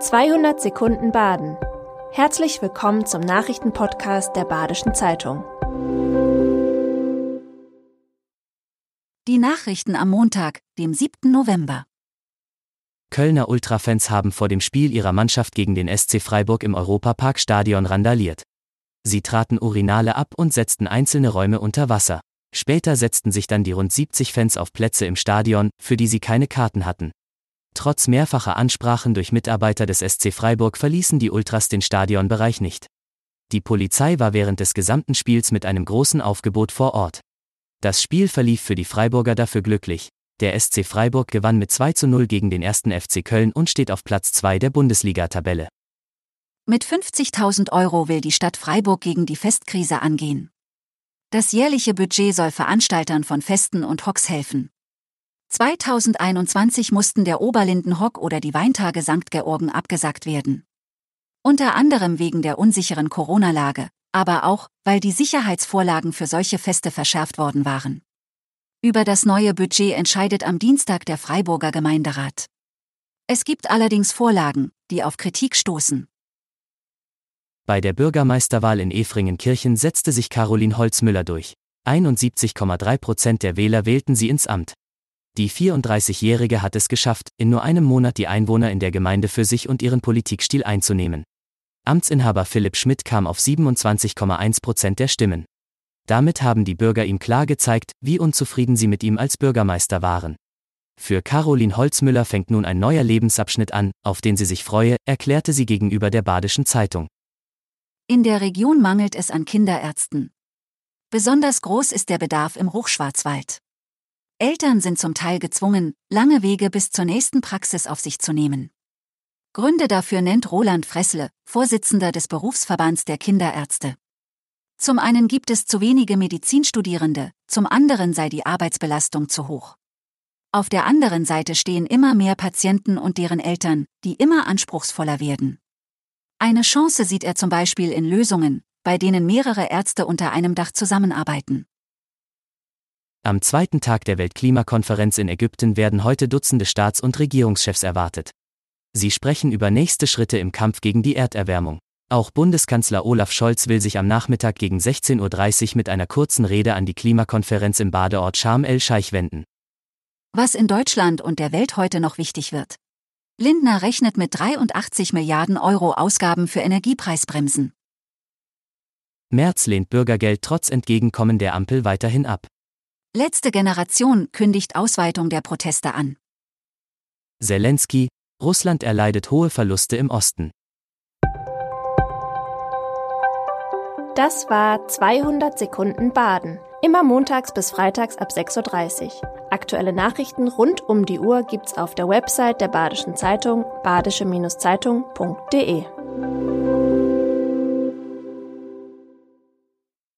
200 Sekunden Baden. Herzlich willkommen zum Nachrichtenpodcast der Badischen Zeitung. Die Nachrichten am Montag, dem 7. November. Kölner Ultrafans haben vor dem Spiel ihrer Mannschaft gegen den SC Freiburg im Europapark-Stadion randaliert. Sie traten Urinale ab und setzten einzelne Räume unter Wasser. Später setzten sich dann die rund 70 Fans auf Plätze im Stadion, für die sie keine Karten hatten. Trotz mehrfacher Ansprachen durch Mitarbeiter des SC Freiburg verließen die Ultras den Stadionbereich nicht. Die Polizei war während des gesamten Spiels mit einem großen Aufgebot vor Ort. Das Spiel verlief für die Freiburger dafür glücklich. Der SC Freiburg gewann mit 2 zu 0 gegen den ersten FC Köln und steht auf Platz 2 der Bundesliga-Tabelle. Mit 50.000 Euro will die Stadt Freiburg gegen die Festkrise angehen. Das jährliche Budget soll Veranstaltern von Festen und Hocks helfen. 2021 mussten der Oberlindenhock oder die Weintage St. Georgen abgesagt werden. Unter anderem wegen der unsicheren Corona-Lage, aber auch, weil die Sicherheitsvorlagen für solche Feste verschärft worden waren. Über das neue Budget entscheidet am Dienstag der Freiburger Gemeinderat. Es gibt allerdings Vorlagen, die auf Kritik stoßen. Bei der Bürgermeisterwahl in Efringen-Kirchen setzte sich Caroline Holzmüller durch. 71,3 Prozent der Wähler wählten sie ins Amt. Die 34-Jährige hat es geschafft, in nur einem Monat die Einwohner in der Gemeinde für sich und ihren Politikstil einzunehmen. Amtsinhaber Philipp Schmidt kam auf 27,1 Prozent der Stimmen. Damit haben die Bürger ihm klar gezeigt, wie unzufrieden sie mit ihm als Bürgermeister waren. Für Caroline Holzmüller fängt nun ein neuer Lebensabschnitt an, auf den sie sich freue, erklärte sie gegenüber der Badischen Zeitung. In der Region mangelt es an Kinderärzten. Besonders groß ist der Bedarf im Hochschwarzwald. Eltern sind zum Teil gezwungen, lange Wege bis zur nächsten Praxis auf sich zu nehmen. Gründe dafür nennt Roland Fressle, Vorsitzender des Berufsverbands der Kinderärzte. Zum einen gibt es zu wenige Medizinstudierende, zum anderen sei die Arbeitsbelastung zu hoch. Auf der anderen Seite stehen immer mehr Patienten und deren Eltern, die immer anspruchsvoller werden. Eine Chance sieht er zum Beispiel in Lösungen, bei denen mehrere Ärzte unter einem Dach zusammenarbeiten. Am zweiten Tag der Weltklimakonferenz in Ägypten werden heute Dutzende Staats- und Regierungschefs erwartet. Sie sprechen über nächste Schritte im Kampf gegen die Erderwärmung. Auch Bundeskanzler Olaf Scholz will sich am Nachmittag gegen 16.30 Uhr mit einer kurzen Rede an die Klimakonferenz im Badeort Sharm el-Scheich wenden. Was in Deutschland und der Welt heute noch wichtig wird. Lindner rechnet mit 83 Milliarden Euro Ausgaben für Energiepreisbremsen. Merz lehnt Bürgergeld trotz Entgegenkommen der Ampel weiterhin ab. Letzte Generation kündigt Ausweitung der Proteste an. Zelensky, Russland erleidet hohe Verluste im Osten. Das war 200 Sekunden Baden. Immer montags bis freitags ab 6.30 Uhr. Aktuelle Nachrichten rund um die Uhr gibt's auf der Website der Badischen Zeitung badische-zeitung.de.